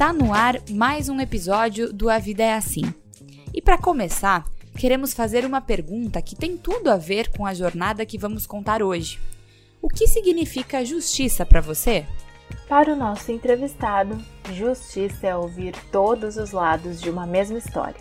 Está no ar mais um episódio do A Vida é Assim. E para começar, queremos fazer uma pergunta que tem tudo a ver com a jornada que vamos contar hoje. O que significa justiça para você? Para o nosso entrevistado, justiça é ouvir todos os lados de uma mesma história.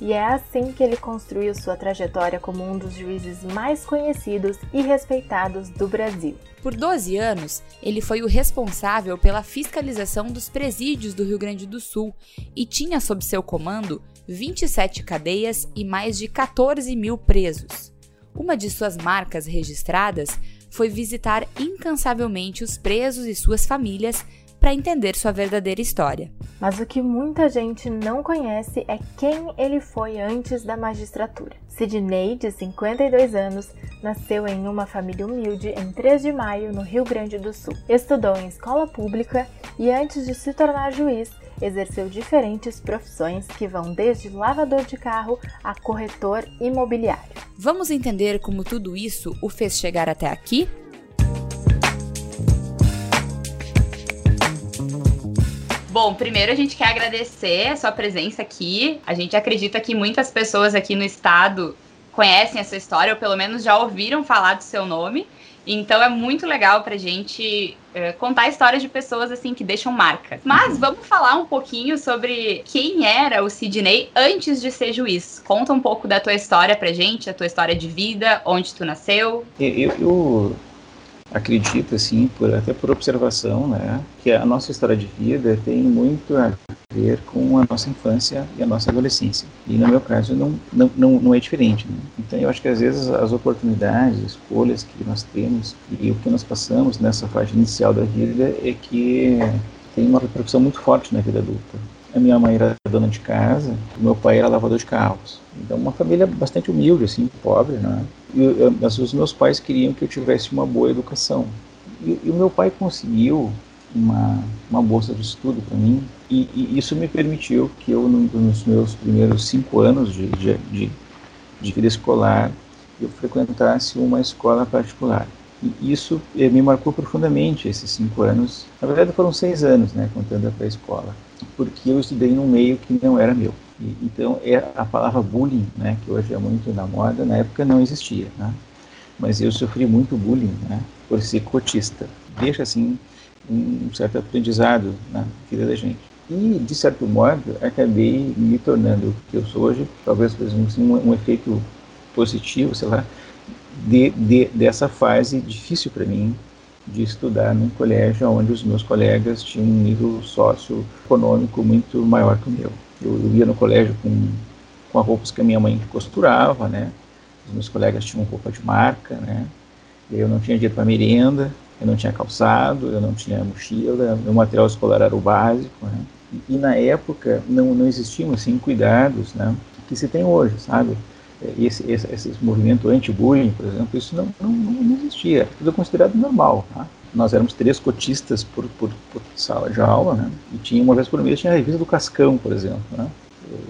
E é assim que ele construiu sua trajetória como um dos juízes mais conhecidos e respeitados do Brasil. Por 12 anos, ele foi o responsável pela fiscalização dos presídios do Rio Grande do Sul e tinha sob seu comando 27 cadeias e mais de 14 mil presos. Uma de suas marcas registradas foi visitar incansavelmente os presos e suas famílias para entender sua verdadeira história. Mas o que muita gente não conhece é quem ele foi antes da magistratura. Sidney, de 52 anos, nasceu em uma família humilde em 3 de maio, no Rio Grande do Sul. Estudou em escola pública e, antes de se tornar juiz, exerceu diferentes profissões que vão desde lavador de carro a corretor imobiliário. Vamos entender como tudo isso o fez chegar até aqui? Bom, primeiro a gente quer agradecer a sua presença aqui. A gente acredita que muitas pessoas aqui no estado conhecem a sua história, ou pelo menos já ouviram falar do seu nome. Então é muito legal pra gente é, contar histórias de pessoas assim que deixam marca. Mas vamos falar um pouquinho sobre quem era o Sidney antes de ser juiz. Conta um pouco da tua história pra gente, a tua história de vida, onde tu nasceu. Eu, eu acredito, assim, por, até por observação, né, que a nossa história de vida tem muito a ver com a nossa infância e a nossa adolescência. E no meu caso não, não, não, é diferente. Né? Então eu acho que às vezes as oportunidades, escolhas que nós temos e o que nós passamos nessa faixa inicial da vida é que tem uma repercussão muito forte na vida adulta. A minha mãe era dona de casa, meu pai era lavador de carros. Então, uma família bastante humilde, assim, pobre, né? E eu, os meus pais queriam que eu tivesse uma boa educação. E, e o meu pai conseguiu uma, uma bolsa de estudo para mim, e, e, isso me permitiu que eu, nos meus primeiros cinco anos de, de, de, de vida escolar, eu frequentasse uma escola particular. E isso eh, me marcou profundamente, esses cinco anos. Na verdade, foram seis anos, né, contando a pré-escola porque eu estudei num meio que não era meu. E, então, é a palavra bullying, né, que hoje é muito na moda, na época não existia, né? Mas eu sofri muito bullying, né, por ser cotista. Deixa, assim, um certo aprendizado na vida da gente. E, de certo modo, acabei me tornando o que eu sou hoje, talvez assim, um, um efeito positivo, sei lá, de, de, dessa fase difícil para mim, de estudar num colégio onde os meus colegas tinham um nível socioeconômico muito maior que o meu. Eu, eu ia no colégio com, com as roupas que a minha mãe costurava, né? Os meus colegas tinham roupa de marca, né? Eu não tinha dinheiro para merenda, eu não tinha calçado, eu não tinha mochila, meu material escolar era o básico, né? E, e na época não, não existiam assim cuidados, né? Que se tem hoje, sabe? Esse, esse, esse movimento anti-bullying, por exemplo, isso não, não, não existia, tudo considerado normal. Tá? Nós éramos três cotistas por, por, por, sala de aula, né? e tinha uma vez por mês tinha a revista do Cascão, por exemplo, né?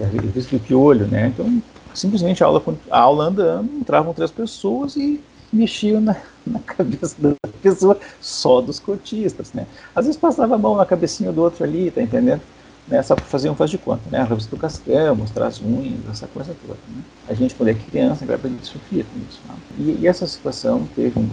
a revista do Piolho, né? então simplesmente a aula, a aula andando, entravam três pessoas e mexiam na, na cabeça da pessoa só dos cotistas, né? Às vezes passava a mão na cabecinha do outro ali, tá entendendo? Né, só para fazer um faz de conta, né, a revista do Castel, mostrar as unhas, essa coisa toda. Né. A gente, quando é criança, grava de sofria com isso. Né. E, e, essa situação teve um,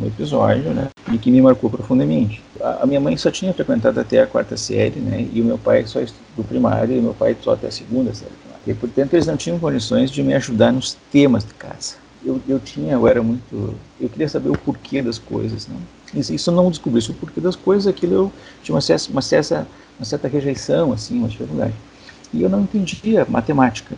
um, episódio, né, e que me marcou profundamente. A, a, minha mãe só tinha frequentado até a quarta série, né, e o meu pai só do primário, e meu pai só até a segunda série. E, portanto, eles não tinham condições de me ajudar nos temas de casa. Eu, eu tinha, eu era muito, eu queria saber o porquê das coisas, né. Isso eu não descobri, isso o porquê das coisas, aquilo eu tinha uma certa, uma certa uma certa rejeição, assim, uma dificuldade. E eu não entendia matemática.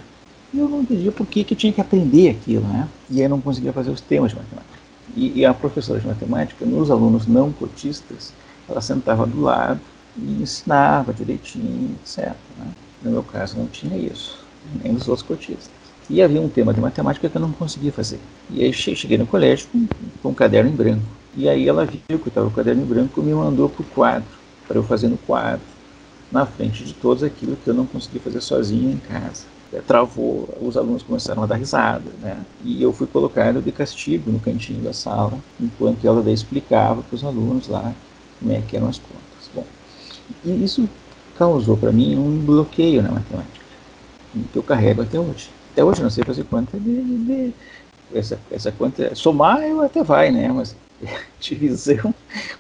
E eu não entendia por que, que tinha que aprender aquilo, né? E aí não conseguia fazer os temas de matemática. E, e a professora de matemática, nos alunos não cotistas, ela sentava do lado e ensinava direitinho, etc. Né? No meu caso não tinha isso, nem nos outros cotistas. E havia um tema de matemática que eu não conseguia fazer. E aí cheguei no colégio com, com um caderno em branco. E aí ela viu que eu estava com o caderno em branco e me mandou para o quadro, para eu fazer no quadro na frente de todos aquilo que eu não consegui fazer sozinho em casa. É, travou, os alunos começaram a dar risada, né? E eu fui colocado de castigo no cantinho da sala, enquanto ela explicava para os alunos lá como é que eram as contas. Bom, e isso causou para mim um bloqueio na matemática, que eu carrego até hoje. Até hoje não sei fazer conta de, de essa, essa conta, somar eu até vai, né? Mas divisão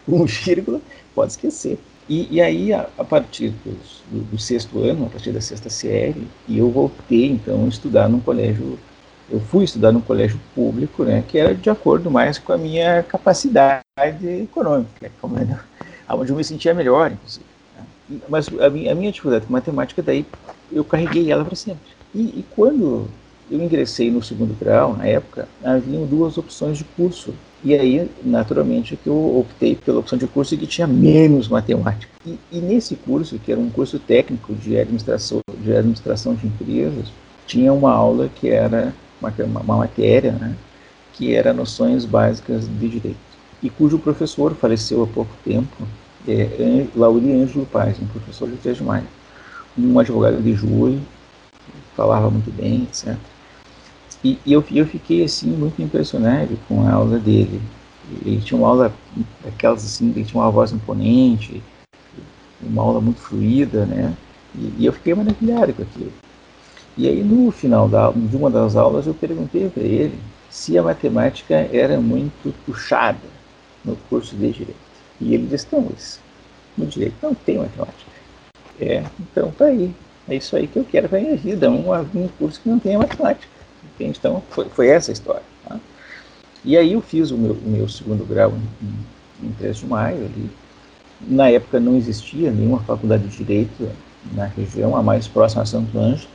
com vírgula, pode esquecer. E, e aí, a, a partir dos, do, do, sexto ano, a partir da sexta série, eu voltei, então, a estudar num colégio, eu fui estudar num colégio público, né, que era de acordo mais com a minha capacidade econômica, né, como era, onde eu me sentia melhor, inclusive. Né. Mas a minha, a minha dificuldade com matemática, daí, eu carreguei ela para sempre. E, e quando eu ingressei no segundo grau, na época, haviam duas opções de curso e aí, naturalmente, que eu optei pela opção de curso que tinha menos matemática. E, e, nesse curso, que era um curso técnico de administração de, administração de empresas, tinha uma aula que era uma, uma matéria, né, que era noções básicas de direito. E cujo professor faleceu há pouco tempo, é Lauri Ângelo Paz, um professor de 3 de maio. Um advogado de júri, falava muito bem, etc. E, e eu, eu fiquei assim muito impressionado com a aula dele. Ele tinha uma aula daquelas assim, ele tinha uma voz imponente, uma aula muito fluida, né? E, e eu fiquei maravilhado com aquilo. E aí no final da, de uma das aulas eu perguntei para ele se a matemática era muito puxada no curso de direito. E ele disse, não, mas no direito não tem matemática. É, então tá aí. É isso aí que eu quero para minha vida, um, um curso que não tenha matemática. Entende? Então, foi, foi essa a história. Tá? E aí eu fiz o meu, o meu segundo grau em, em 3 de maio. Ali. Na época não existia nenhuma faculdade de Direito na região, a mais próxima a Santo Ângelo,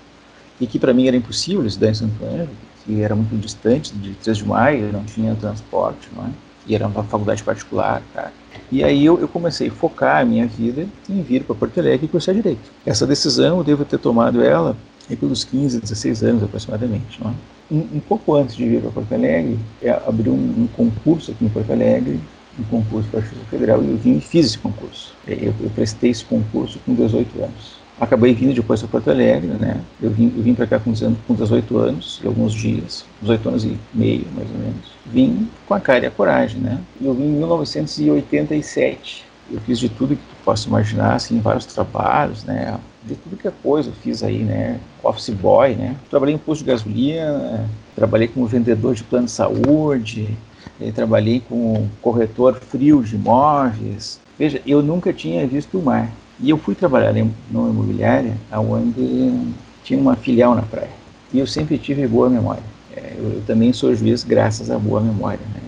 e que para mim era impossível estudar em Santo Ângelo, que era muito distante de 3 de maio, não tinha transporte, não é? e era uma faculdade particular, tá? E aí eu, eu, comecei a focar a minha vida em vir para Porto Alegre e cursar Direito. Essa decisão eu devo ter tomado ela e pelos 15, 16 anos aproximadamente. É? um, um, pouco antes de vir para Porto Alegre, é, abriu um, um, concurso aqui em Porto Alegre, um concurso para a Justiça Federal, e eu vim e fiz esse concurso. É, eu, eu, prestei esse concurso com 18 anos. Acabei vindo depois para Porto Alegre, né? Eu vim, eu vim para cá com 18 anos e alguns dias, 18 anos e meio, mais ou menos. Vim com a cara e a coragem, né? Eu vim em 1987 eu fiz de tudo que tu possa imaginar, assim, vários trabalhos, né? De tudo que é coisa eu fiz aí, né? Office boy, né? Trabalhei em posto de gasolina, trabalhei como vendedor de plano de saúde, eh, trabalhei como corretor frio de imóveis. Veja, eu nunca tinha visto o mar. E eu fui trabalhar em uma imobiliária onde tinha uma filial na praia. E eu sempre tive boa memória. É, eu, eu, também sou juiz graças à boa memória, né?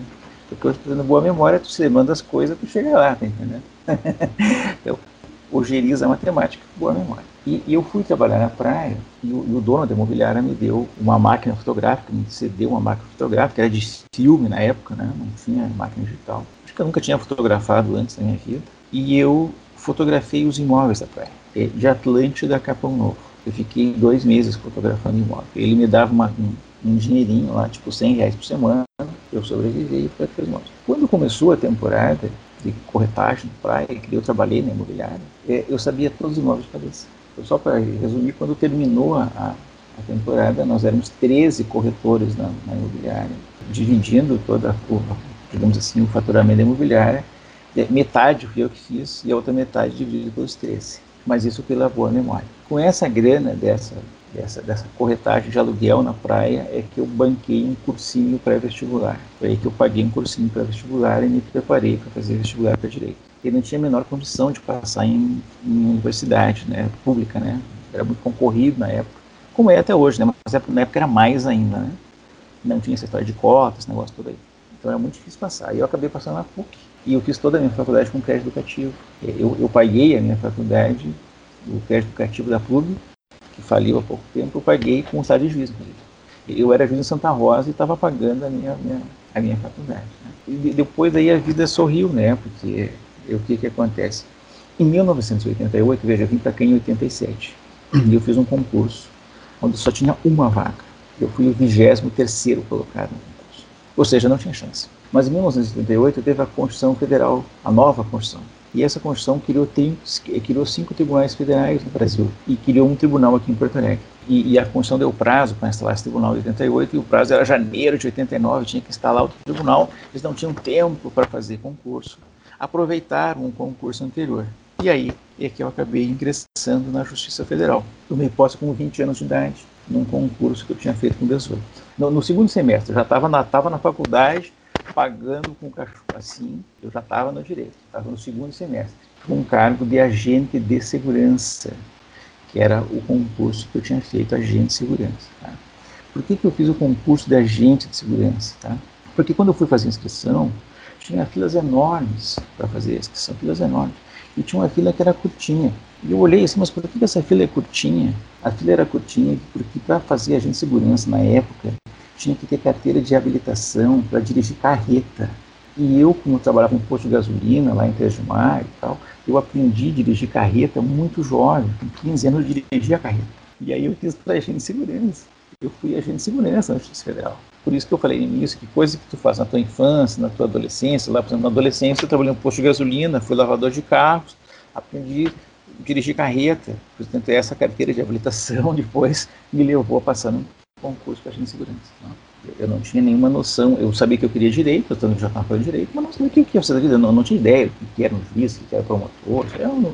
Porque eu tendo boa memória, tu se lembra das coisas, tu chega lá, tá entendendo? então, ogeriza matemática, boa memória. E, e, eu fui trabalhar na praia e o, e o, dono da imobiliária me deu uma máquina fotográfica, me cedeu uma máquina fotográfica, era de filme na época, né? não tinha máquina digital. Acho que eu nunca tinha fotografado antes na minha vida. E eu fotografei os imóveis da praia, é, de Atlântida a Capão Novo. Eu fiquei dois meses fotografando imóveis. Ele me dava uma, um, dinheirinho lá, tipo 100 reais por semana, eu sobrevivi e fui imóveis. Quando começou a temporada, de corretagem de praia, que eu trabalhei na imobiliária, é, eu sabia todos os imóveis de cabeça. Eu só para resumir, quando terminou a, a, temporada, nós éramos 13 corretores na, na imobiliária, dividindo toda o, digamos assim, o faturamento da imobiliária. Metade fui eu que fiz e a outra metade dividida pelos 13. Mas isso pela boa memória. Com essa grana dessa dessa, dessa corretagem de aluguel na praia é que eu banquei um cursinho pré-vestibular. Foi aí que eu paguei um cursinho pré-vestibular e me preparei para fazer vestibular para direito. Eu não tinha a menor condição de passar em, em universidade né, pública, né? Era muito concorrido na época, como é até hoje, né? Mas na época era mais ainda, né? Não tinha essa história de cotas, esse negócio todo aí. Então era muito difícil passar. E eu acabei passando na PUC. E eu fiz toda a minha faculdade com crédito educativo. Eu, eu paguei a minha faculdade, o crédito educativo da PUC, que faliu há pouco tempo, eu paguei com o estado de juiz. Eu era juiz em Santa Rosa e estava pagando a minha, minha, a minha faculdade. Né? E depois aí a vida sorriu, né? Porque o que que acontece? Em 1988, veja, eu vim para cá em 87, e eu fiz um concurso onde só tinha uma vaga. Eu fui o 23 terceiro colocado no concurso. Ou seja, não tinha chance. Mas em 1988 teve a Constituição Federal, a nova Constituição, e essa Constituição criou, criou cinco tribunais federais no Brasil e criou um tribunal aqui em Porto Alegre. E, e a Constituição deu prazo para instalar esse tribunal em 88 e o prazo era janeiro de 89, tinha que instalar outro tribunal. Eles não tinham tempo para fazer concurso. Aproveitaram um concurso anterior. E aí e que eu acabei ingressando na Justiça Federal. Tomei posse com 20 anos de idade, num concurso que eu tinha feito com 18. No, no segundo semestre, já estava na, na faculdade, pagando com cachorro assim, eu já estava no direito, estava no segundo semestre, com um cargo de agente de segurança, que era o concurso que eu tinha feito, agente de segurança. Tá? Por que, que eu fiz o concurso de agente de segurança? Tá? Porque quando eu fui fazer a inscrição, tinha filas enormes para fazer a inscrição, filas enormes. E tinha uma fila que era curtinha. E eu olhei assim, mas por que essa fila é curtinha? A fila era curtinha porque para fazer agente de segurança na época, tinha que ter carteira de habilitação para dirigir carreta. E eu, como trabalhava em posto de gasolina lá em Maio e tal, eu aprendi a dirigir carreta muito jovem, com 15 anos eu dirigia carreta. E aí eu quis para agente de segurança. Eu fui agente de segurança na Justiça Federal. Por isso que eu falei início que coisa que tu faz na tua infância, na tua adolescência, lá por exemplo, na adolescência eu trabalhei em posto de gasolina, fui lavador de carros, aprendi a dirigir carreta, portanto essa carteira de habilitação depois me levou a passar concurso para agente de segurança. Não? Eu não tinha nenhuma noção, eu sabia que eu queria direito, eu já estava fazendo direito, mas não sabia o que ia fazer da vida, não, não tinha ideia do que era um juiz, o que era promotor, eu não,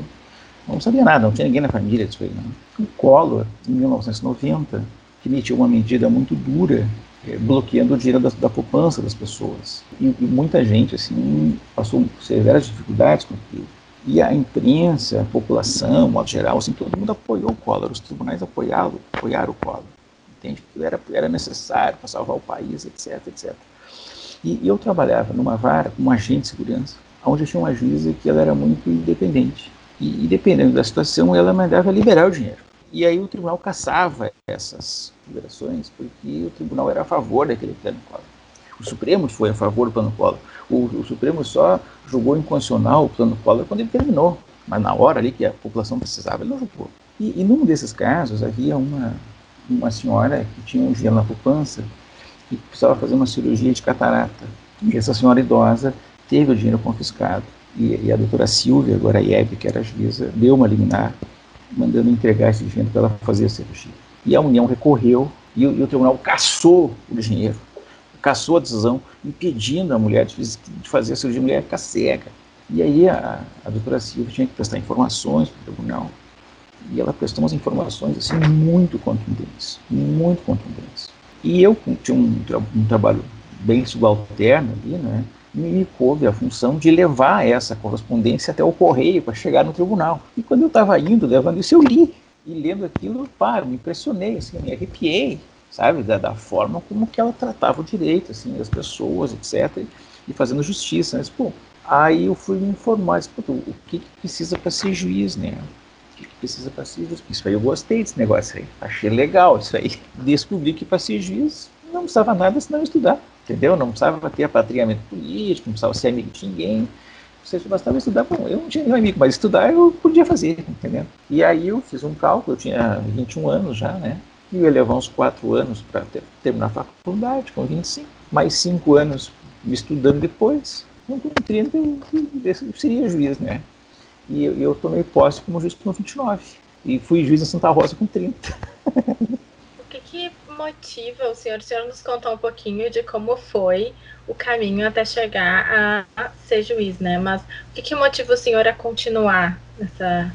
não sabia nada, não tinha ninguém na família disso aí. Não. O Collor, em 1990, que emitiu uma medida muito dura é, bloqueando o dinheiro da, da poupança das pessoas. E, e, muita gente assim passou severas dificuldades com aquilo. E a imprensa, a população, modo geral, assim, todo mundo apoiou o Collor, os tribunais apoiaram, apoiaram o Collor. Entende? Que era, era necessário para salvar o país, etc, etc. E, e eu trabalhava numa vara como agente de segurança, onde tinha uma juíza que ela era muito independente. E, e dependendo da situação, ela mandava liberar o dinheiro. E aí o tribunal caçava essas liberações porque o tribunal era a favor daquele plano Collor. O Supremo foi a favor do plano Collor. O, o Supremo só julgou inconstitucional o plano Collor quando ele terminou. Mas na hora ali que a população precisava, ele não julgou. E, e num desses casos havia uma, uma senhora que tinha um gelo na poupança e precisava fazer uma cirurgia de catarata. E essa senhora idosa teve o dinheiro confiscado. E, e a doutora Silvia, IEB, que era juíza, deu uma liminar mandando entregar esse dinheiro para ela fazer a cirurgia. E a União recorreu e, e o tribunal caçou o dinheiro, caçou a decisão, impedindo a mulher de, de fazer a cirurgia. A mulher ficar cega. E aí a, a doutora Silva tinha que prestar informações para o tribunal. E ela prestou umas informações assim muito contundentes, muito contundentes. E eu tinha um, um trabalho bem subalterno ali, né? me coube a função de levar essa correspondência até o correio para chegar no tribunal. E quando eu estava indo, levando isso, eu li. E lendo aquilo, paro, me impressionei, assim, me arrepiei, sabe, da, da, forma como que ela tratava o direito, assim, das pessoas, etc., e fazendo justiça. Mas, pô, aí eu fui me informar, disse, o que, que precisa para ser juiz, né? Que, precisa para ser juiz? Isso aí eu gostei desse negócio aí, achei legal isso aí. Descobri que para ser juiz não precisava nada senão estudar entendeu? Não precisava ter apadrinhamento político, não precisava ser amigo de ninguém. Você bastava estudar. Bom, eu não tinha nenhum amigo, mas estudar eu podia fazer, entendeu? E aí eu fiz um cálculo, eu tinha 21 anos já, né? E eu ia levar uns 4 anos para ter, terminar a faculdade, com 25. Mais 5 anos me estudando depois. Com 30 eu, eu seria juiz, né? E eu, eu tomei posse como juiz com 29. E fui juiz em Santa Rosa com 30. o que, que motiva o senhor, o senhor nos contar um pouquinho de como foi o caminho até chegar a ser juiz, né? Mas o que, que motiva o senhor a continuar essa,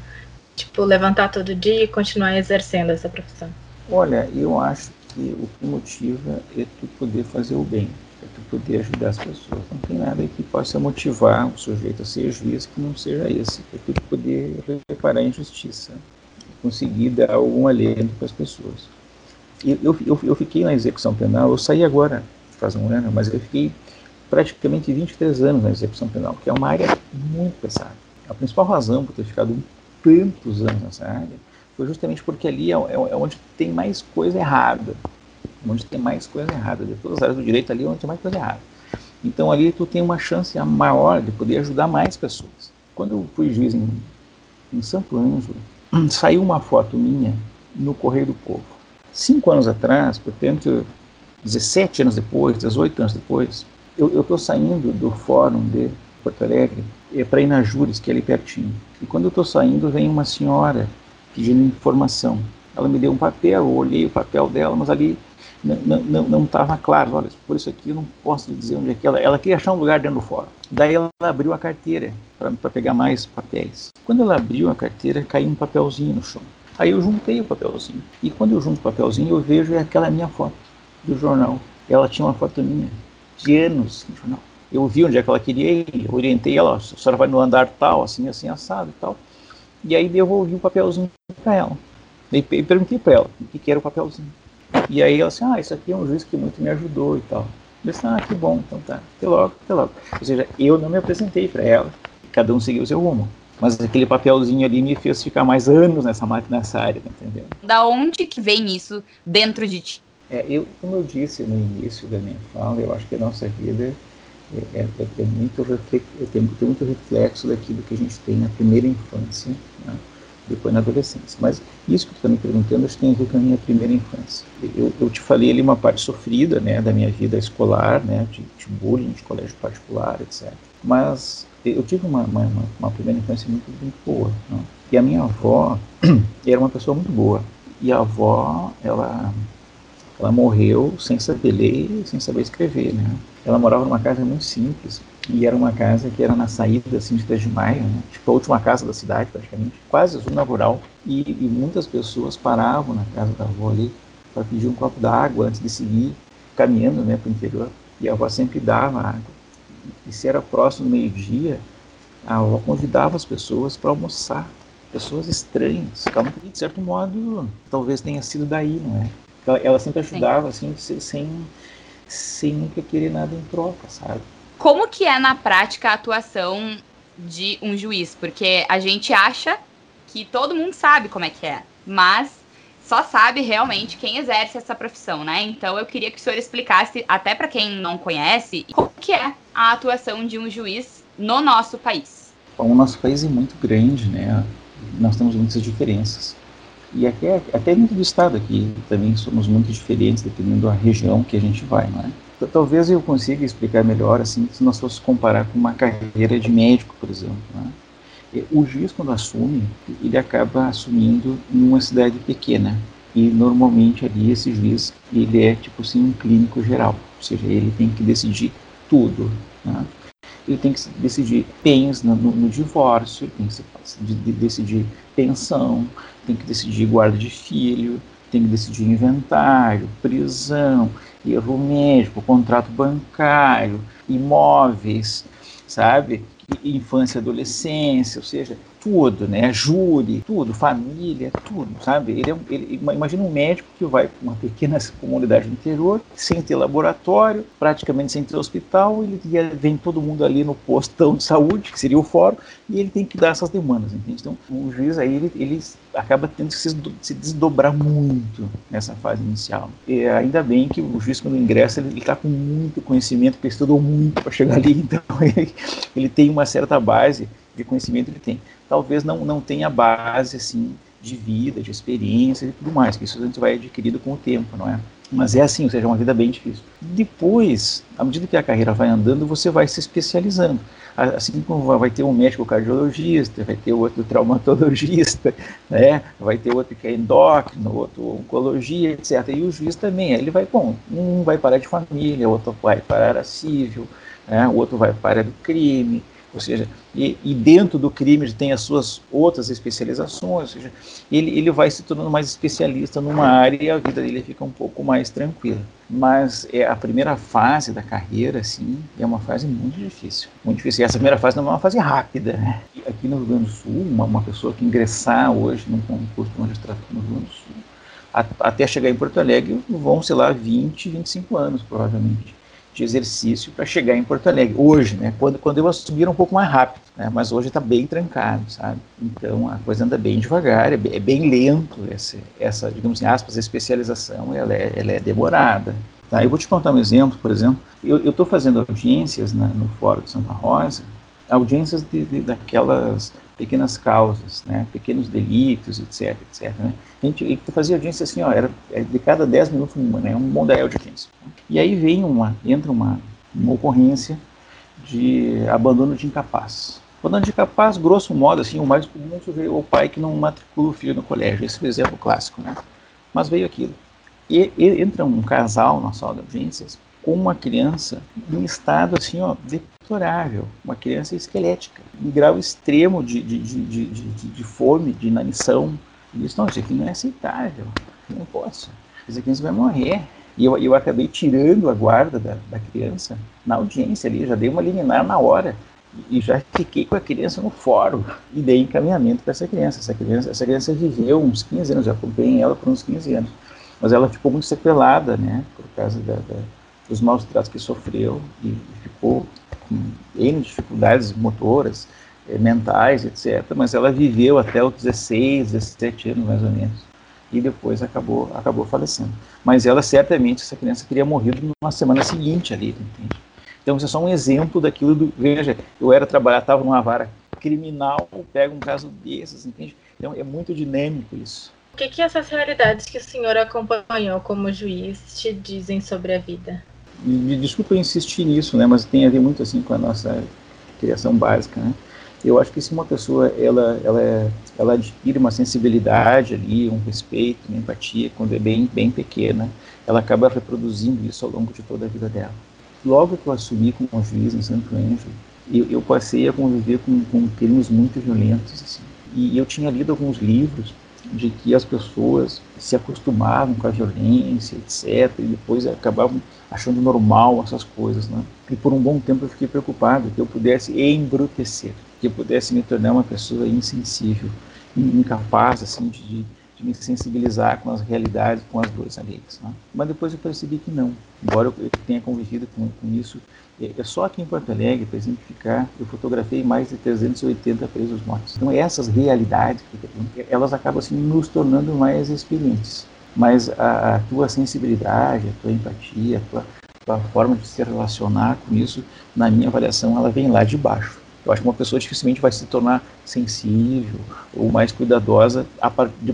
tipo, levantar todo dia e continuar exercendo essa profissão? Olha, eu acho que o que motiva é tu poder fazer o bem, poder ajudar as pessoas. Não tem nada que possa motivar o sujeito a ser juiz que não seja esse, é tu poder reparar a injustiça, conseguir dar algum alento para as pessoas eu, eu, eu fiquei na execução penal, eu saí agora, faz um ano, mas eu fiquei praticamente 23 anos na execução penal, que é uma área muito pesada. A principal razão por ter ficado tantos anos nessa área foi justamente porque ali é, é, é onde tem mais coisa errada. Onde tem mais coisa errada. De todas as áreas do direito, ali é onde tem mais coisa errada. Então ali tu tem uma chance maior de poder ajudar mais pessoas. Quando eu fui juiz em, em Santo Ângelo, saiu uma foto minha no Correio do Povo Cinco anos atrás, portanto, 17 anos depois, 18 anos depois, eu estou saindo do fórum de Porto Alegre é, para ir na Júris, que é ali pertinho. E quando eu estou saindo, vem uma senhora pedindo informação. Ela me deu um papel, eu olhei o papel dela, mas ali não estava claro. Olha, por isso aqui eu não posso dizer onde é que ela. Ela queria achar um lugar dentro do fórum. Daí ela abriu a carteira para pegar mais papéis. Quando ela abriu a carteira, caiu um papelzinho no chão. Aí eu juntei o papelzinho. E quando eu junto o papelzinho, eu vejo é aquela minha foto do jornal. Ela tinha uma foto minha de anos no jornal. Eu vi onde é que ela queria ir, orientei ela, a senhora vai no andar tal, assim, assim, assado e tal. E aí devolvi o papelzinho para ela. E perguntei para ela o que, que era o papelzinho. E aí ela disse, ah, isso aqui é um juiz que muito me ajudou e tal. Eu disse, ah, que bom, então tá, até logo, até logo. Ou seja, eu não me apresentei para ela, cada um seguiu o seu rumo. Mas aquele papelzinho ali me fez ficar mais anos nessa máquina, nessa área, entendeu? Da onde que vem isso dentro de ti? É, eu, como eu disse no início da minha fala, eu acho que a nossa vida é, é, é muito, tem, tem muito reflexo daquilo que a gente tem na primeira infância. Depois na adolescência. Mas isso que tu está me perguntando, acho que tem a ver com a minha primeira infância. Eu, eu te falei ali uma parte sofrida, né, da minha vida escolar, né, de, de bullying, de colégio particular, etc. Mas eu tive uma, uma, uma primeira infância muito, muito boa. Né? E a minha avó era uma pessoa muito boa. E a avó, ela, ela morreu sem saber ler sem saber escrever, né? Ela morava numa casa muito simples, e era uma casa que era na saída assim, de 3 de maio, né? tipo a última casa da cidade praticamente, quase zona rural. E, e muitas pessoas paravam na casa da avó ali para pedir um copo d'água antes de seguir caminhando né, para o interior. E a avó sempre dava água. E se era próximo do meio-dia, a avó convidava as pessoas para almoçar. Pessoas estranhas. Calma que, de certo modo, talvez tenha sido daí, não é? Ela, ela sempre ajudava, Sim. assim, sem, sem nunca querer nada em troca, sabe? Como que é na prática a atuação de um juiz? Porque a gente acha que todo mundo sabe como é que é, mas só sabe realmente quem exerce essa profissão, né? Então eu queria que o senhor explicasse, até para quem não conhece, como que é a atuação de um juiz no nosso país. Bom, o nosso país é muito grande, né? Nós temos muitas diferenças. E até, até dentro do estado aqui também somos muito diferentes, dependendo da região que a gente vai, não é? Talvez eu consiga explicar melhor, assim, se nós fosse comparar com uma carreira de médico, por exemplo. Né? O juiz, quando assume, ele acaba assumindo em uma cidade pequena. E normalmente ali esse juiz, ele é tipo assim um clínico geral, ou seja, ele tem que decidir tudo. Né? Ele tem que decidir bens no, no, divórcio, tem que decidir pensão, tem que decidir guarda de filho, tem que decidir inventário, prisão, erro médico, contrato bancário, imóveis, sabe? Infância e adolescência, ou seja, tudo, né? Júri, tudo, família, tudo, sabe? Ele, é, ele imagina um médico que vai para uma pequena comunidade do interior, sem ter laboratório, praticamente sem ter hospital, ele vem todo mundo ali no postão de saúde, que seria o fórum, e ele tem que dar essas demandas, entende? Então, o juiz aí, ele, ele acaba tendo que se desdobrar muito nessa fase inicial. E ainda bem que o juiz, quando ingressa, ele está com muito conhecimento, porque estudou muito para chegar ali, então ele, ele tem uma certa base de conhecimento, ele tem talvez não, não tenha base assim de vida, de experiência e tudo mais, que isso a gente vai adquirindo com o tempo, não é? Mas é assim, ou seja, é uma vida bem difícil. Depois, à medida que a carreira vai andando, você vai se especializando. Assim como vai ter um médico cardiologista, vai ter outro traumatologista, né? vai ter outro que é endócrino, outro oncologia, etc. E o juiz também, ele vai, bom, um vai para de família, outro vai para a civil, né? o outro vai para do crime, ou seja, e, e, dentro do crime tem as suas outras especializações, ou seja, ele, ele vai se tornando mais especialista numa área e a vida dele fica um pouco mais tranquila. Mas é a primeira fase da carreira, assim, é uma fase muito difícil, muito difícil. E essa primeira fase não é uma fase rápida, né? Aqui no Rio Grande do Sul, uma, uma pessoa que ingressar hoje num concurso de magistratura no Rio Grande do Sul, até chegar em Porto Alegre, vão, sei lá, 20, 25 anos, provavelmente de exercício para chegar em Porto Alegre. Hoje, né? Quando, quando eu assumi era um pouco mais rápido, né? Mas hoje está bem trancado, sabe? Então a coisa anda bem devagar, é bem, é bem lento essa, essa, digamos assim, aspas, especialização, ela é, ela é demorada. Tá? Eu vou te contar um exemplo, por exemplo. Eu estou fazendo audiências no Fórum de Santa Rosa, audiências de, de, daquelas pequenas causas, né, pequenos delitos, etc, etc. Né. A gente fazia audiência assim, ó, era é de cada 10 minutos uma, né, um modelo de audiência. E aí vem uma, entra uma, uma ocorrência de abandono de incapaz. Abandono de incapaz, grosso modo, assim, o mais comum é o pai que não matricula o filho no colégio. Esse é o exemplo clássico, né? Mas veio aquilo. E, e, entra um casal na sala de audiências com uma criança em estado assim, ó, deplorável, uma criança esquelética, em grau extremo de, de, de, de, de fome, de inanição. E disse, não, isso aqui não é aceitável, não posso, essa criança vai morrer. E eu, eu acabei tirando a guarda da, da criança na audiência ali, já dei uma liminar na hora e já fiquei com a criança no fórum e dei encaminhamento para essa criança. Essa criança. essa criança viveu uns 15 anos, já acompanhei ela por uns 15 anos, mas ela ficou muito sequelada, né, por causa da, da, dos maus tratos que sofreu e ficou com N dificuldades motoras, eh, mentais, etc. Mas ela viveu até os 16, 17 anos mais ou menos e depois acabou acabou falecendo. Mas ela certamente essa criança teria morrido na semana seguinte ali, entende? Então, isso é só um exemplo daquilo do. Veja, eu era trabalhar, estava numa vara criminal, pega um caso desses, entende? Então, é muito dinâmico isso. O que, que essas realidades que o senhor acompanhou como juiz te dizem sobre a vida? Me, desculpa eu insistir nisso, né? Mas tem a ver muito assim com a nossa criação básica, né? Eu acho que se uma pessoa ela ela ela adquire uma sensibilidade ali, um respeito, uma empatia quando é bem bem pequena, ela acaba reproduzindo isso ao longo de toda a vida dela logo que eu assumi como juiz em Santo Ângelo, eu, eu, passei a conviver com, com crimes muito violentos. Assim. E eu tinha lido alguns livros de que as pessoas se acostumavam com a violência, etc., e depois acabavam achando normal essas coisas. Né? E por um bom tempo eu fiquei preocupado que eu pudesse embrutecer, que eu pudesse me tornar uma pessoa insensível, incapaz assim, de, de me sensibilizar com as realidades, com as dores alheias. Né? Mas depois eu percebi que não. Embora eu tenha convivido com, com isso, é, é só aqui em Porto Alegre, para exemplificar, eu fotografei mais de 380 presos mortos. Então essas realidades, elas acabam assim, nos tornando mais experientes. Mas a, a tua sensibilidade, a tua empatia, a tua, a tua forma de se relacionar com isso, na minha avaliação, ela vem lá de baixo. Eu acho que uma pessoa dificilmente vai se tornar sensível ou mais cuidadosa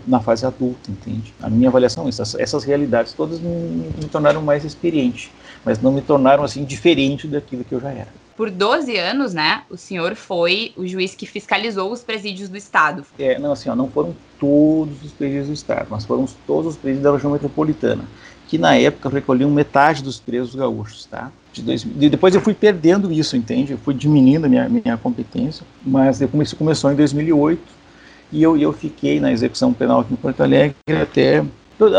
na fase adulta, entende? A minha avaliação é essas, essas realidades todas me, me tornaram mais experiente, mas não me tornaram assim diferente daquilo que eu já era. Por 12 anos, né, o senhor foi o juiz que fiscalizou os presídios do Estado. É, não, assim, ó, não foram todos os presídios do Estado, mas foram todos os presídios da região metropolitana, que na época recolhiam metade dos presos gaúchos, tá? De dois, depois eu fui perdendo isso, entende? Eu fui diminuindo a minha, minha competência, mas isso começou em 2008 e eu, eu fiquei na execução penal aqui em Porto Alegre até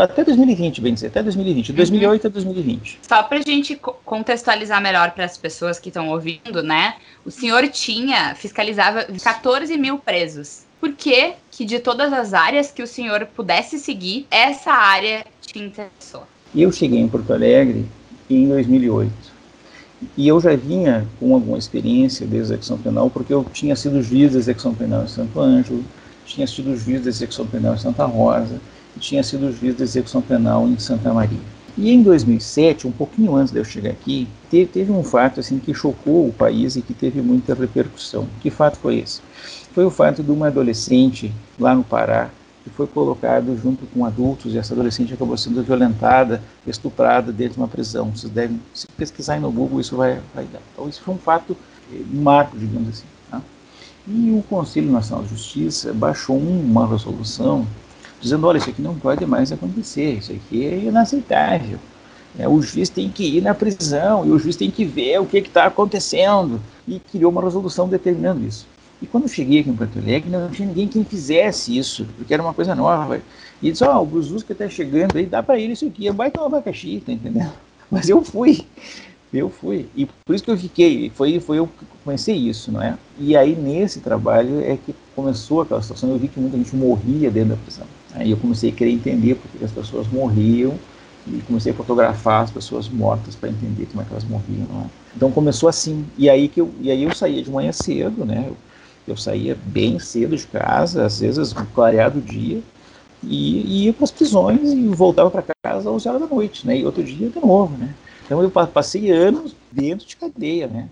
até 2020, bem dizer, até 2020, 2008 uhum. a 2020. Só para a gente contextualizar melhor para as pessoas que estão ouvindo, né? O senhor tinha, fiscalizava 14 mil presos. Por que, que de todas as áreas que o senhor pudesse seguir, essa área te interessou? Eu cheguei em Porto Alegre em 2008 e eu já vinha com alguma experiência de execução penal, porque eu tinha sido juiz de execução penal em Santo Ângelo, tinha sido juiz de execução penal em Santa Rosa, e tinha sido juiz de execução penal em Santa Maria. E em 2007, um pouquinho antes de eu chegar aqui, teve, teve um fato assim que chocou o país e que teve muita repercussão. Que fato foi esse? Foi o fato de uma adolescente lá no Pará que foi colocado junto com adultos e essa adolescente acabou sendo violentada, estuprada dentro de uma prisão. Vocês devem, se pesquisar no Google, isso vai, vai dar. Então, isso foi um fato eh, marco, digamos assim. Tá? E o Conselho Nacional de Justiça baixou uma resolução dizendo, olha, isso aqui não pode mais acontecer, isso aqui é inaceitável. É, o juiz tem que ir na prisão e o juiz tem que ver o que está acontecendo. E criou uma resolução determinando isso. E quando eu cheguei aqui em Porto Alegre, não tinha ninguém que fizesse isso, porque era uma coisa nova. E disse, ó, oh, o Brususca está chegando aí, dá para ele isso aqui, vai tomar abacaxi, tá entendendo? Mas eu fui, eu fui. E por isso que eu fiquei, foi, foi eu que comecei isso, não é? E aí nesse trabalho é que começou aquela situação, eu vi que muita gente morria dentro da prisão. Aí eu comecei a querer entender por que as pessoas morriam, e comecei a fotografar as pessoas mortas para entender como é que elas morriam. É? Então começou assim. E aí que eu, e aí eu saía de manhã cedo, né? Eu, eu saía bem cedo de casa, às vezes clareado o dia, e, ia para as prisões e voltava para casa às 11 horas da noite, né? E outro dia de novo, né? Então eu passei anos dentro de cadeia, né?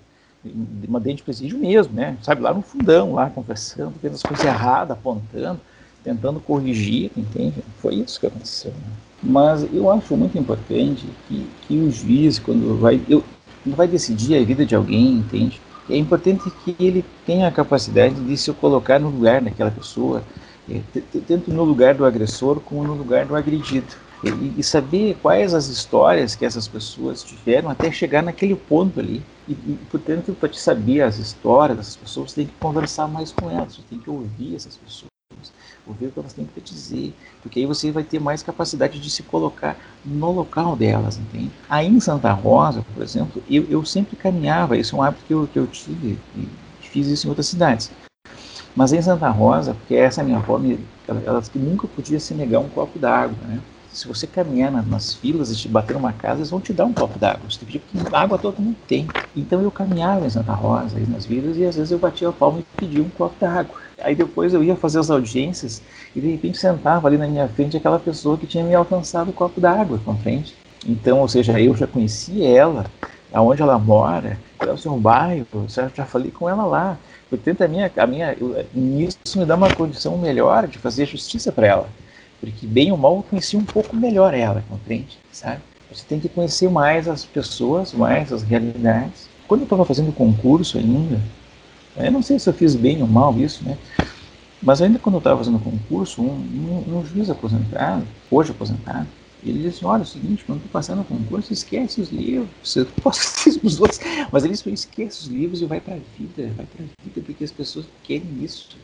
Uma dentro de presídio mesmo, né? Sabe, lá no fundão, lá conversando, vendo as coisas erradas, apontando, tentando corrigir, entende? Foi isso que aconteceu. Né? Mas eu acho muito importante que, que o juiz, quando vai, eu, vai decidir a vida de alguém, entende? É importante que ele tenha a capacidade de se colocar no lugar daquela pessoa, é, tanto no lugar do agressor como no lugar do agredido. e, e, saber quais as histórias que essas pessoas tiveram até chegar naquele ponto ali. E, e portanto, para te saber as histórias dessas pessoas, você tem que conversar mais com elas, você tem que ouvir essas pessoas, ouvir o que elas têm para dizer, porque aí você vai ter mais capacidade de se colocar no local delas, entende? Aí em Santa Rosa, por exemplo, eu, eu sempre caminhava, isso é um hábito que eu, que eu tive, e fiz isso em outras cidades. Mas em Santa Rosa, porque essa minha avó, ela, ela nunca podia se negar um copo d'água, né? se você caminhar nas, nas filas e te bater numa casa, eles vão te dar um copo d'água. Você tem que água todo mundo tem. Então eu caminhava em Santa Rosa, nas vilas, e às vezes eu batia a palma e pedia um copo d'água. Aí depois eu ia fazer as audiências e de repente sentava ali na minha frente aquela pessoa que tinha me alcançado o copo d'água, compreende? Então, ou seja, eu já conhecia ela, aonde ela mora, qual é o seu bairro, já, já falei com ela lá. Portanto, a minha, a minha, isso me dá uma condição melhor de fazer justiça para ela porque bem ou mal eu conheci um pouco melhor ela, compreende? Sabe? Você tem que conhecer mais as pessoas, mais as realidades. Quando eu estava fazendo concurso ainda, eu não sei se eu fiz bem ou mal isso, né? Mas ainda quando eu estava fazendo concurso, um, um, um, juiz aposentado, hoje aposentado, ele disse, olha, é o seguinte, quando tu passar no concurso, esquece os livros, você pode fazer os outros, mas ele disse, esquece os livros e vai para a vida, vai para a vida, porque as pessoas querem isso.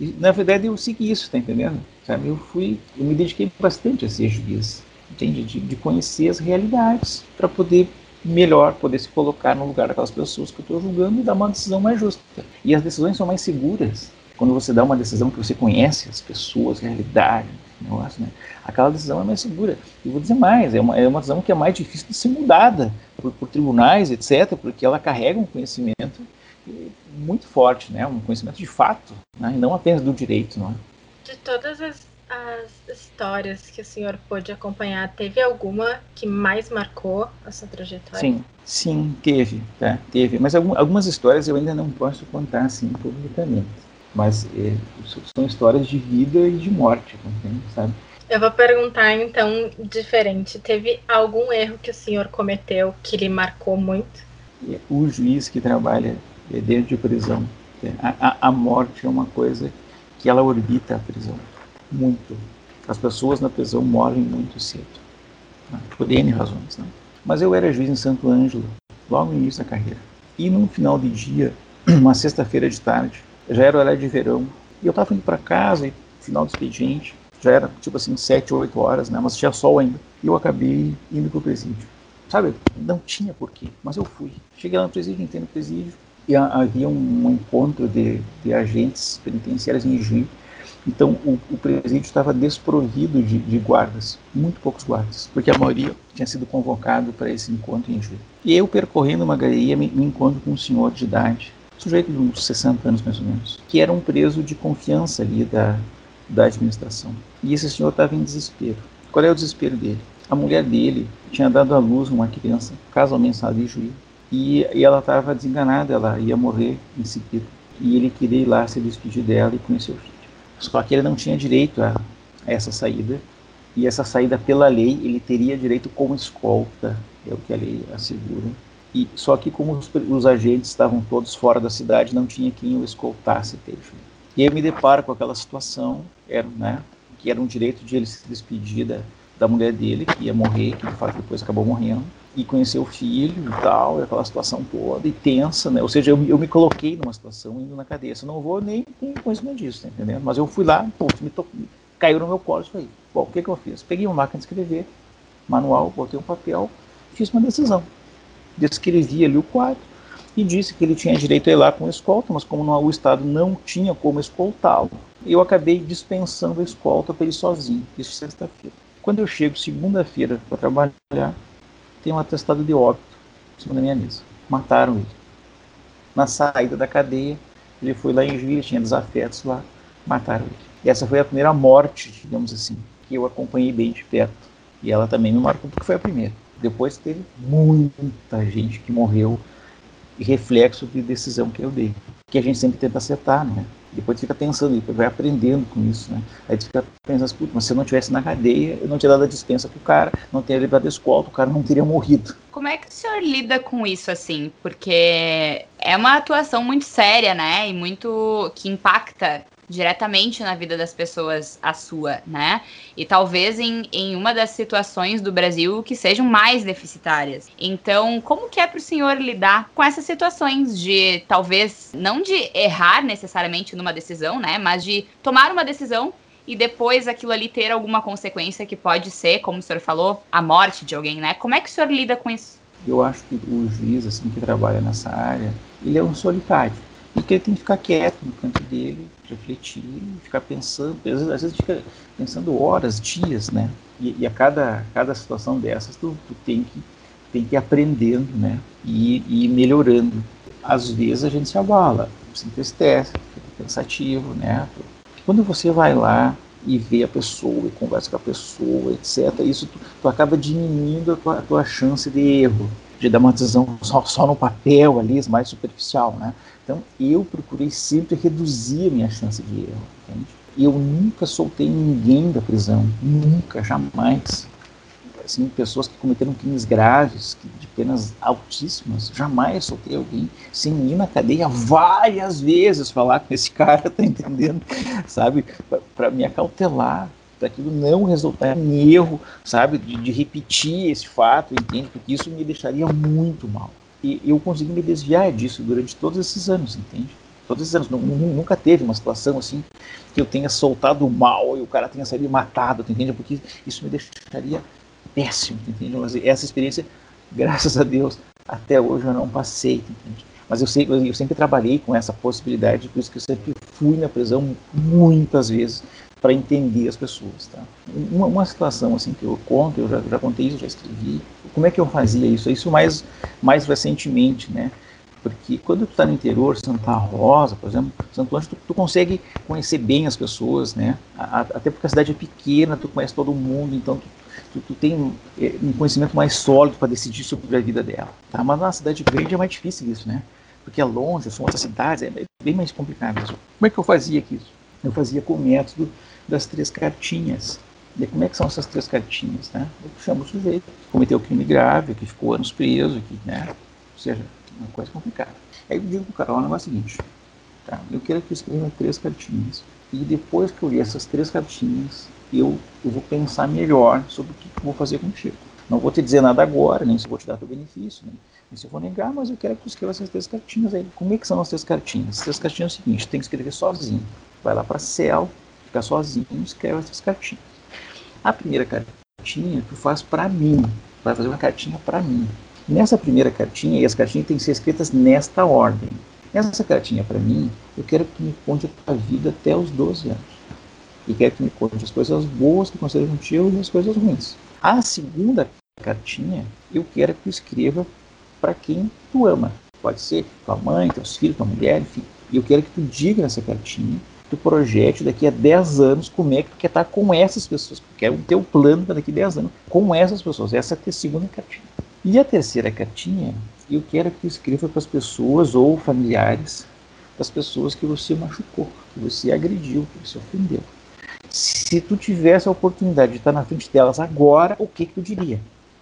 E, na verdade, eu segui isso, tá entendendo? Sabe? Eu fui, eu me dediquei bastante a ser juiz, entende? De, de conhecer as realidades para poder melhor poder se colocar no lugar daquelas pessoas que eu estou julgando e dar uma decisão mais justa. E as decisões são mais seguras quando você dá uma decisão que você conhece as pessoas, a realidade, negócio, né? Aquela decisão é mais segura. E vou dizer mais, é uma, é uma decisão que é mais difícil de ser mudada por, por tribunais, etc., porque ela carrega um conhecimento muito forte, né? Um conhecimento de fato, né? E não apenas do direito, não é? De todas as, as histórias que o senhor pôde acompanhar, teve alguma que mais marcou a sua trajetória? Sim, sim, teve, tá? Teve. Mas algumas histórias eu ainda não posso contar assim publicamente. Mas é, são histórias de vida e de morte, sabe? Eu vou perguntar então diferente. Teve algum erro que o senhor cometeu que lhe marcou muito? O juiz que trabalha é dentro de prisão. A, a, a, morte é uma coisa que ela orbita a prisão muito. As pessoas na prisão morrem muito cedo, né? por N razões. Né? Mas eu era juiz em Santo Ângelo, logo no início da carreira. E num final de dia, uma sexta-feira de tarde, já era hora de verão, e eu estava indo para casa, e final do expediente, já era tipo assim, sete, oito horas, né? mas tinha sol ainda. E eu acabei indo para o presídio. Sabe, não tinha porquê, mas eu fui. Cheguei lá no presídio, entrei no presídio, e havia um encontro de, de agentes penitenciários em Juí. Então, o, o presídio estava desprovido de, de, guardas, muito poucos guardas, porque a maioria tinha sido convocado para esse encontro em Juí. E eu, percorrendo uma galeria, me, me encontro com um senhor de idade, sujeito de uns 60 anos mais ou menos, que era um preso de confiança ali da, da administração. E esse senhor estava em desespero. Qual é o desespero dele? A mulher dele tinha dado à luz uma criança casualmente em Juí, e, e ela estava desenganada, ela ia morrer em seguida. E ele queria ir lá se despedir dela e conhecer o filho. Só que ele não tinha direito a, essa saída, e essa saída pela lei ele teria direito como escolta, é o que a lei assegura. E só que como os, os agentes estavam todos fora da cidade, não tinha quem o escoltasse até E eu me deparo com aquela situação, era, né, que era um direito de ele se despedir da, da mulher dele, que ia morrer, que de fato depois acabou morrendo, e conhecer o filho e tal, e aquela situação toda, e tensa, né? Ou seja, eu, eu me coloquei numa situação indo na cadeia. Não vou nem com conhecimento disso, tá entendendo? Mas eu fui lá, putz, me caiu no meu colo isso aí. Bom, o que, que eu fiz? Peguei uma máquina de escrever, manual, botei um papel, fiz uma decisão. Descrevi ali o quadro e disse que ele tinha direito a ir lá com escolta, mas como o Estado não tinha como escoltá-lo, eu acabei dispensando a escolta para ele sozinho. Isso sexta-feira. Quando eu chego segunda-feira para trabalhar, tem um atestado de óbito em cima da minha mesa. Mataram ele. Na saída da cadeia, ele foi lá em Juiz, tinha desafetos lá, mataram ele. E essa foi a primeira morte, digamos assim, que eu acompanhei bem de perto. E ela também me marcou porque foi a primeira. Depois teve muita gente que morreu reflexo de decisão que eu dei. Que a gente sempre tenta acertar, né? Depois fica pensando, vai aprendendo com isso, né? Aí tu fica pensando, putz, mas se eu não tivesse na cadeia, eu não teria dado a dispensa pro cara, não teria levado a escolta, o cara não teria morrido. Como é que o senhor lida com isso, assim? Porque é uma atuação muito séria, né? E muito que impacta diretamente na vida das pessoas a sua, né? E talvez em, em uma das situações do Brasil que sejam mais deficitárias. Então, como que é para o senhor lidar com essas situações de talvez não de errar necessariamente numa decisão, né? Mas de tomar uma decisão e depois aquilo ali ter alguma consequência que pode ser, como o senhor falou, a morte de alguém, né? Como é que o senhor lida com isso? Eu acho que o juiz, assim, que trabalha nessa área, ele é um solitário. Porque ele tem que ficar quieto no canto dele, refletir, ficar pensando. Às vezes, às vezes fica pensando horas, dias, né? E, e, a cada, cada situação dessas, tu, tu tem que tem que ir aprendendo, né? E, e melhorando. Às vezes a gente se abala, se entristece, fica pensativo, né? Quando você vai lá e vê a pessoa e conversa com a pessoa, etc., isso tu, tu acaba diminuindo a tua, a tua, chance de erro, de dar uma decisão só, só no papel ali, mais superficial, né? Então, eu procurei sempre reduzir a minha chance de erro, entende? Eu nunca soltei ninguém da prisão, nunca, jamais. Assim, pessoas que cometeram crimes graves, de penas altíssimas, jamais soltei alguém sem ir na cadeia várias vezes falar com esse cara, tá entendendo? Sabe? Para me acautelar, para aquilo não resultar em erro, sabe? De, de repetir esse fato, entende? Porque isso me deixaria muito mal. E eu consegui me desviar disso durante todos esses anos, entende? Todos esses anos. Nunca teve uma situação assim que eu tenha soltado mal e o cara tenha saído matado, entende? Porque isso me deixaria péssimo, entende? Mas essa experiência, graças a Deus, até hoje eu não passei, entende? Mas eu, sei, eu sempre trabalhei com essa possibilidade, por isso que eu sempre fui na prisão muitas vezes para entender as pessoas. Tá? Uma, uma, situação assim que eu conto, eu já, já contei isso, já escrevi. Como é que eu fazia isso? Isso mais, mais recentemente, né? Porque quando tu está no interior, Santa Rosa, por exemplo, Santo Anjo, tu, tu consegue conhecer bem as pessoas, né? A, até porque a cidade é pequena, tu conhece todo mundo, então tu, tu, tu tem é, um conhecimento mais sólido para decidir sobre a vida dela. Tá? Mas na cidade grande é mais difícil isso, né? Porque é longe, são outras cidades, é bem mais complicado isso. Como é que eu fazia isso? Eu fazia com o método das três cartinhas. E como é que são essas três cartinhas? Né? Eu chamo o sujeito que cometeu o crime grave, que ficou anos preso, que, né? ou seja, uma coisa complicada. Aí eu digo para o cara, o negócio é o seguinte, tá? eu quero que escreva três cartinhas. E depois que eu li essas três cartinhas, eu, eu vou pensar melhor sobre o que eu vou fazer contigo. Não vou te dizer nada agora, nem se vou te dar teu benefício, nem, se eu vou negar, mas eu quero que tu escreva essas três cartinhas aí. Como é que são as três cartinhas? As três cartinhas é o seguinte, tem que escrever sozinho. Vai lá para a cel, fica sozinho escreve essas cartinhas. A primeira cartinha tu faz para mim, vai fazer uma cartinha para mim. Nessa primeira cartinha, e as cartinhas têm que ser escritas nesta ordem. Nessa cartinha para mim, eu quero que tu me conte a tua vida até os 12 anos. E quero que tu me conte as coisas boas que aconteceram contigo e as coisas ruins. A segunda cartinha, eu quero que tu escreva para quem tu ama. Pode ser tua mãe, teus filhos, tua mulher, enfim. E eu quero que tu diga nessa cartinha tu projete daqui a 10 anos como é que tu quer estar com essas pessoas. Quer o teu plano para daqui a 10 anos com essas pessoas. Essa é a segunda cartinha. E a terceira cartinha, eu quero que tu escreva para as pessoas ou familiares das pessoas que você machucou, que você agrediu, que você ofendeu. Se tu tivesse a oportunidade de estar na frente delas agora, o que, que tu diria?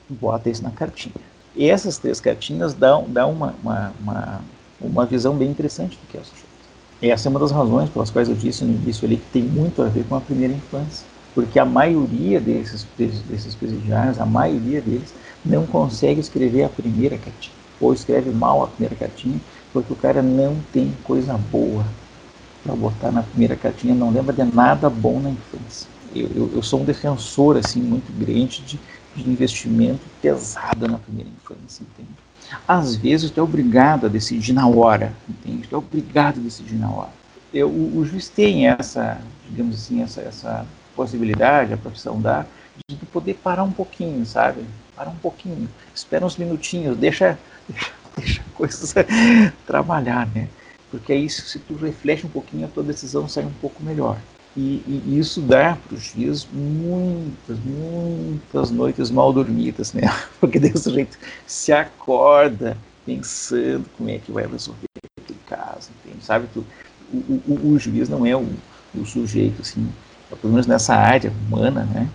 Bota isso na cartinha. E essas três cartinhas dão, dão uma, uma, uma, uma visão bem interessante do que é o. Essa é uma das razões pelas quais eu disse no início ali que tem muito a ver com a primeira infância. Porque a maioria desses, desses, presidiários, a maioria deles, não consegue escrever a primeira cartinha. Ou escreve mal a primeira cartinha, porque o cara não tem coisa boa para botar na primeira cartinha, não lembra de nada bom na infância. Eu, eu, eu sou um defensor assim muito grande de, de investimento pesado na primeira infância, entende? Às vezes tu é obrigado a decidir na hora, entende? Tu é obrigado a decidir na hora. Eu, o, o juiz tem essa, digamos assim, essa, essa possibilidade, a profissão dá, de poder parar um pouquinho, sabe? Parar um pouquinho, espera uns minutinhos, deixa, deixa, deixa a coisa trabalhar, né? Porque aí, se tu reflete um pouquinho, a tua decisão sai um pouco melhor. E, e isso dá para os dias muitas, muitas noites mal dormidas, né? Porque desse jeito se acorda pensando como é que vai resolver aquele caso, entende? Sabe que o, o, o, juiz não é o, o sujeito, assim, pelo menos nessa área humana, né?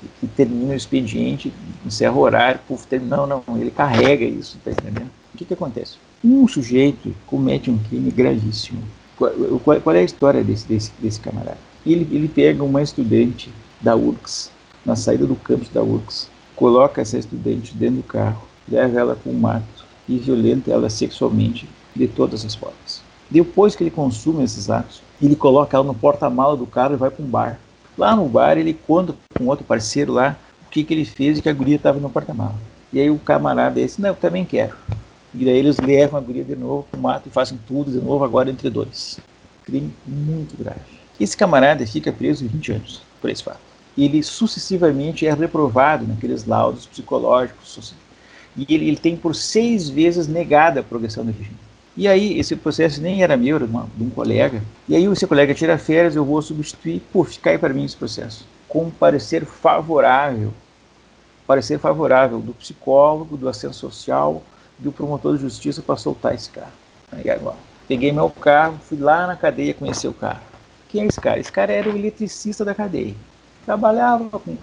Que, que termina o expediente, encerra o horário, puf, termina, não, não, ele carrega isso, tá entendendo? O que que acontece? Um sujeito comete um crime gravíssimo, qual, qual, qual, é a história desse, desse, desse camarada? Ele, ele pega uma estudante da URCS, na saída do campus da URCS, coloca essa estudante dentro do carro, leva ela para um mato e violenta ela sexualmente de todas as formas. Depois que ele consome esses atos, ele coloca ela no porta-mala do carro e vai para um bar. Lá no bar ele conta com outro parceiro lá o que, que ele fez e que a guria estava no porta-mala. E aí o camarada disse, não, eu também quero. E daí eles levam a guria de novo para o mato e fazem tudo de novo agora entre dois. Crime muito grave. Esse camarada fica preso 20 anos por esse fato. Ele sucessivamente é reprovado naqueles laudos psicológicos. E ele, ele tem por seis vezes negada a progressão do regime. E aí, esse processo nem era meu, era de, uma, de um colega. E aí, esse colega tira férias, eu vou substituir. Pô, fica aí para mim esse processo. Com parecer favorável. Parecer favorável do psicólogo, do assistente social, do promotor de justiça para soltar esse cara. Aí agora, peguei meu carro, fui lá na cadeia conhecer o cara. Quem é esse cara? Esse cara era o eletricista da cadeia. Trabalhava com,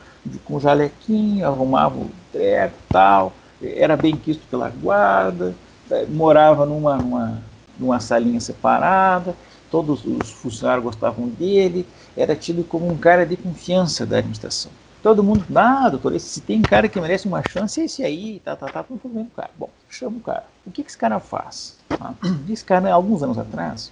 com jalequinho, arrumava o treco tal, era bem quisto pela guarda, é, morava numa, numa, numa salinha separada, todos os funcionários gostavam dele, era tido como um cara de confiança da administração. Todo mundo, ah, doutor, se tem cara que merece uma chance, é esse aí, tá, tá, tá, tudo bem o cara. Bom, chama o cara. O que, que esse cara faz? Ah, esse cara, alguns anos atrás,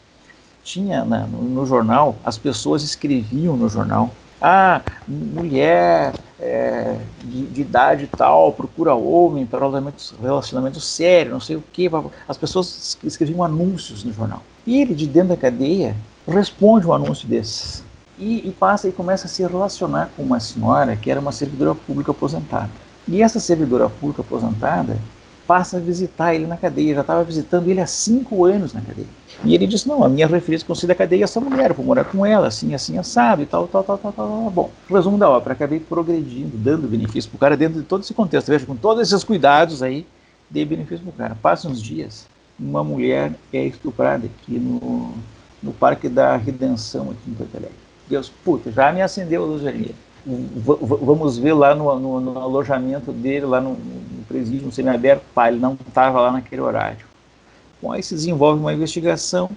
tinha na, no, no, jornal, as pessoas escreviam no jornal ah, mulher é, de, de, idade tal procura homem para relacionamento, relacionamento sério, não sei o que. As pessoas escreviam anúncios no jornal. E ele, de dentro da cadeia, responde um anúncio desses. E, e passa e começa a se relacionar com uma senhora que era uma servidora pública aposentada. E essa servidora pública aposentada passa a visitar ele na cadeia. Já estava visitando ele há cinco anos na cadeia. E ele disse: Não, a minha referência considera a cadeia essa mulher, vou morar com ela, assim, assim, assado e tal, tal, tal, tal, tal. Bom, resumo da obra: acabei progredindo, dando benefício para o cara dentro de todo esse contexto. Veja, com todos esses cuidados aí, dei benefício para o cara. Passa uns dias, uma mulher é estuprada aqui no, no Parque da Redenção, aqui em Porto Alegre. Deus, puta, já me acendeu a luz vermelha. vamos ver lá no, no, no, alojamento dele, lá no presídio, no semiaberto, pá, ele não estava lá naquele horário. Bom, aí se desenvolve uma investigação,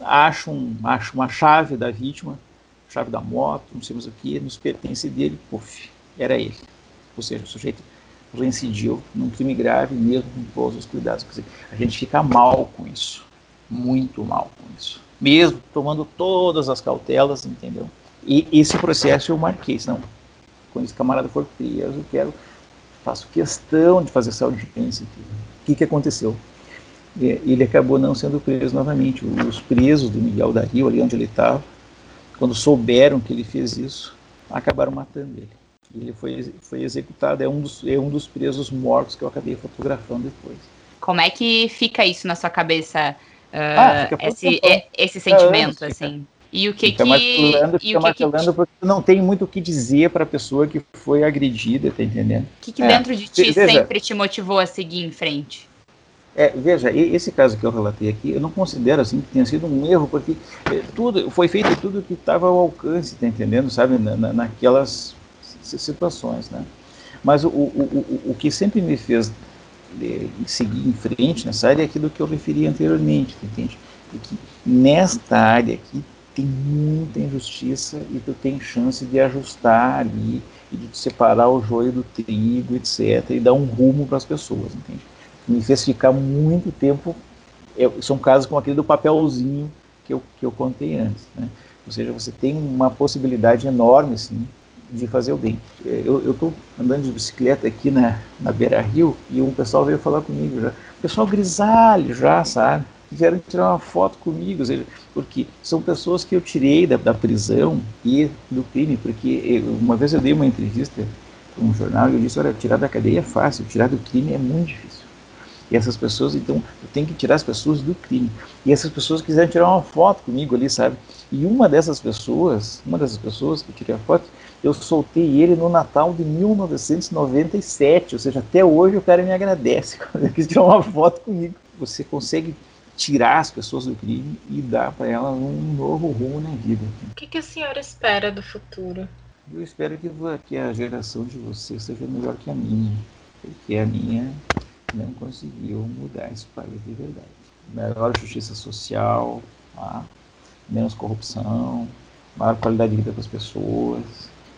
acha, um, acha uma chave da vítima, chave da moto, não sei o que, nos pertence dele, puf, era ele. Ou seja, o sujeito reincidiu num crime grave, mesmo com todos os cuidados. Dizer, a gente fica mal com isso, muito mal com isso. Mesmo tomando todas as cautelas, entendeu? E esse processo eu marquei, não, quando esse camarada for preso, eu quero, faço questão de fazer essa audiência. O que, que aconteceu? ele acabou não sendo preso novamente. Os presos do Miguel da Rio, ali onde ele estava, quando souberam que ele fez isso, acabaram matando ele. Ele foi, foi executado, é um, dos, é um dos presos mortos que eu acabei fotografando depois. Como é que fica isso na sua cabeça, uh, ah, esse, é, esse sentimento, é, assim? E o que fica que... Martelando, fica martelando que... porque não tem muito o que dizer para a pessoa que foi agredida, tá entendendo? O que, que é. dentro de ti Veja, sempre te motivou a seguir em frente? É, veja, esse caso que eu relatei aqui, eu não considero assim que tenha sido um erro, porque é, tudo foi feito tudo que estava ao alcance, tá entendendo, sabe, na, naquelas situações, né? Mas o, o, o, o que sempre me fez é, seguir em frente nessa área é aquilo que eu referi anteriormente, entende? Porque nesta área aqui tem muita injustiça e tu tem chance de ajustar ali e de separar o joio do trigo, etc, e dar um rumo para as pessoas, entende? me fez ficar muito tempo. Eu, são casos como aquele do papelzinho que eu, que eu contei antes. Né? Ou seja, você tem uma possibilidade enorme assim, de fazer o bem. Eu estou andando de bicicleta aqui na, na Beira Rio e um pessoal veio falar comigo já. Pessoal grisalho já, sabe? Vieram tirar uma foto comigo, seja, porque são pessoas que eu tirei da, da prisão e do crime, porque eu, uma vez eu dei uma entrevista para um jornal e eu disse, olha, tirar da cadeia é fácil, tirar do crime é muito difícil. E essas pessoas, então, eu tenho que tirar as pessoas do crime. E essas pessoas quiseram tirar uma foto comigo ali, sabe? E uma dessas pessoas, uma dessas pessoas que tirei a foto, eu soltei ele no Natal de 1997, ou seja, até hoje o cara me agradece quando ele quis tirar uma foto comigo. Você consegue tirar as pessoas do crime e dar para elas um novo rumo na vida. O que, que a senhora espera do futuro? Eu espero que, que a geração de vocês seja melhor que a minha, porque a minha não conseguiu mudar esse país de verdade. Melhor justiça social, tá? menos corrupção, maior qualidade de vida para as pessoas,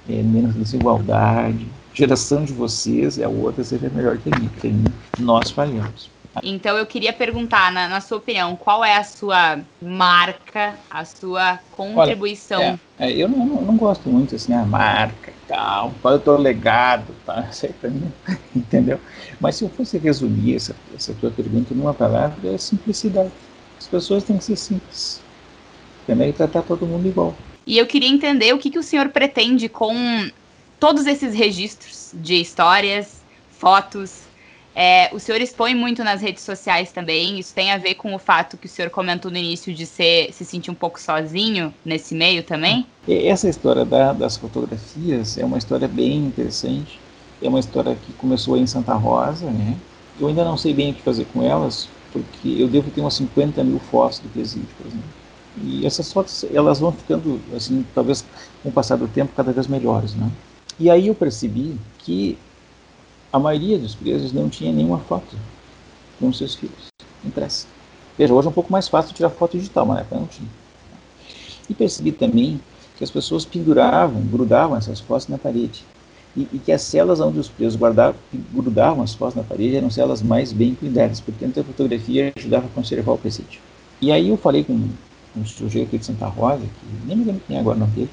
é, menos desigualdade. Geração de vocês é a outra seja melhor que a minha, porque nós falhamos. Então eu queria perguntar, na, na, sua opinião, qual é a sua marca, a sua contribuição? Olha, é, é, eu não, não, gosto muito assim, a marca e tal, qual é o teu legado, tá? Mim, entendeu? Mas se eu fosse resumir essa, essa tua pergunta numa palavra, é simplicidade. As pessoas têm que ser simples? E tratar todo mundo igual. E eu queria entender o que, que o senhor pretende com todos esses registros de histórias, fotos, é, o senhor expõe muito nas redes sociais também. Isso tem a ver com o fato que o senhor comentou no início de ser, se sentir um pouco sozinho nesse meio também? Essa história da, das fotografias é uma história bem interessante. É uma história que começou em Santa Rosa, né? Eu ainda não sei bem o que fazer com elas, porque eu devo ter umas 50 mil fotos do presídio, por exemplo. E essas fotos, elas vão ficando, assim, talvez com o passar do tempo, cada vez melhores, né? E aí eu percebi que a maioria dos presos não tinha nenhuma foto com seus filhos impressa. Veja, hoje é um pouco mais fácil tirar foto digital, mas na época não tinha. E percebi também que as pessoas penduravam, grudavam essas fotos na parede. E, e, que as celas onde os presos guardavam, grudavam as fotos na parede eram celas mais bem cuidadas, porque a fotografia ajudava a conservar o presídio. E aí eu falei com um sujeito aqui de Santa Rosa, que nem me lembro quem é agora não teve,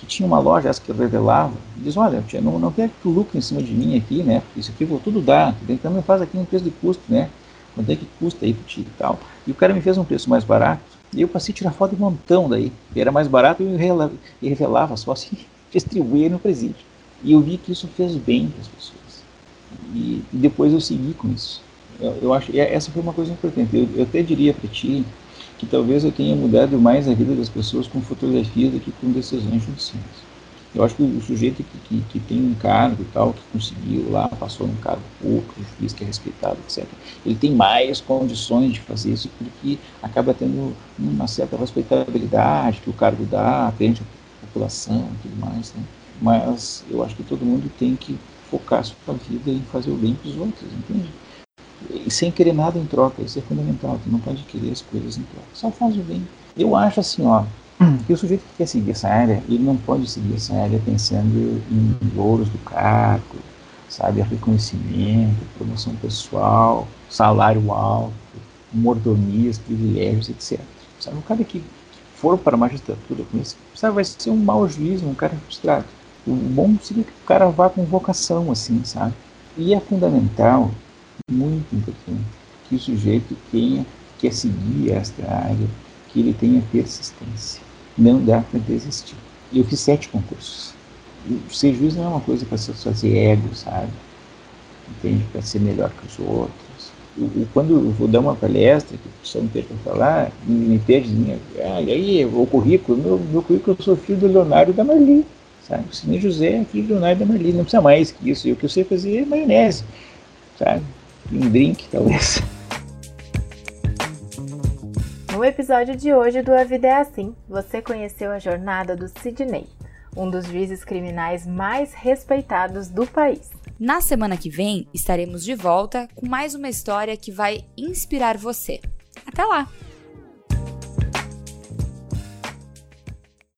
que tinha uma loja essa que eu revelava, diz, olha, tia, não, não quero que tu lucre em cima de mim aqui, né, porque isso aqui vou tudo dar, então me faz aqui um preço de custo, né, quanto é que custa aí pro ti e tal. E o cara me fez um preço mais barato, e eu passei a tirar foto de montão daí, era mais barato e eu revelava só assim, distribuía no presídio. E eu vi que isso fez bem para as pessoas. E, e, depois eu segui com isso. Eu, eu acho, essa foi uma coisa importante. Eu, eu até diria para ti que talvez eu tenha mudado mais a vida das pessoas com fotografias do que com decisões judiciais. Eu acho que o sujeito que, que, que, tem um cargo e tal, que conseguiu lá, passou num cargo público, juiz que é respeitado, etc., ele tem mais condições de fazer isso porque acaba tendo uma certa respeitabilidade que o cargo dá, atende a população e tudo mais. Né? Mas eu acho que todo mundo tem que focar sua vida em fazer o bem para os outros, entende? Sem querer nada em troca. Isso é fundamental. Tu não pode querer as coisas em troca. Só faz o bem. Eu acho assim, ó, que o sujeito que quer seguir essa área, ele não pode seguir essa área pensando em louros do cargo, sabe, reconhecimento, promoção pessoal, salário alto, mordomias, privilégios, etc. Sabe, um cara que for para a magistratura com isso, sabe, vai ser um mau juiz, um cara frustrado. O bom seria que o cara vá com vocação, assim, sabe? E é fundamental muito importante que o sujeito tenha, que seguir esta área, que ele tenha persistência. Não dá para desistir. Eu fiz sete concursos. Ser juiz não é uma coisa para fazer ego, sabe? Entende? Para ser melhor que os outros. Quando eu vou dar uma palestra, que o pessoal me para falar, me pede, ah, e aí, o currículo, meu, meu currículo, eu sou filho do Leonardo da Marli, sabe? O Cine José é filho do Leonardo da Marli, não precisa mais que isso. E o que eu sei fazer é maionese, sabe? Um drink, talvez. No episódio de hoje do A Vida é Assim, você conheceu a jornada do Sidney, um dos juízes criminais mais respeitados do país. Na semana que vem, estaremos de volta com mais uma história que vai inspirar você. Até lá!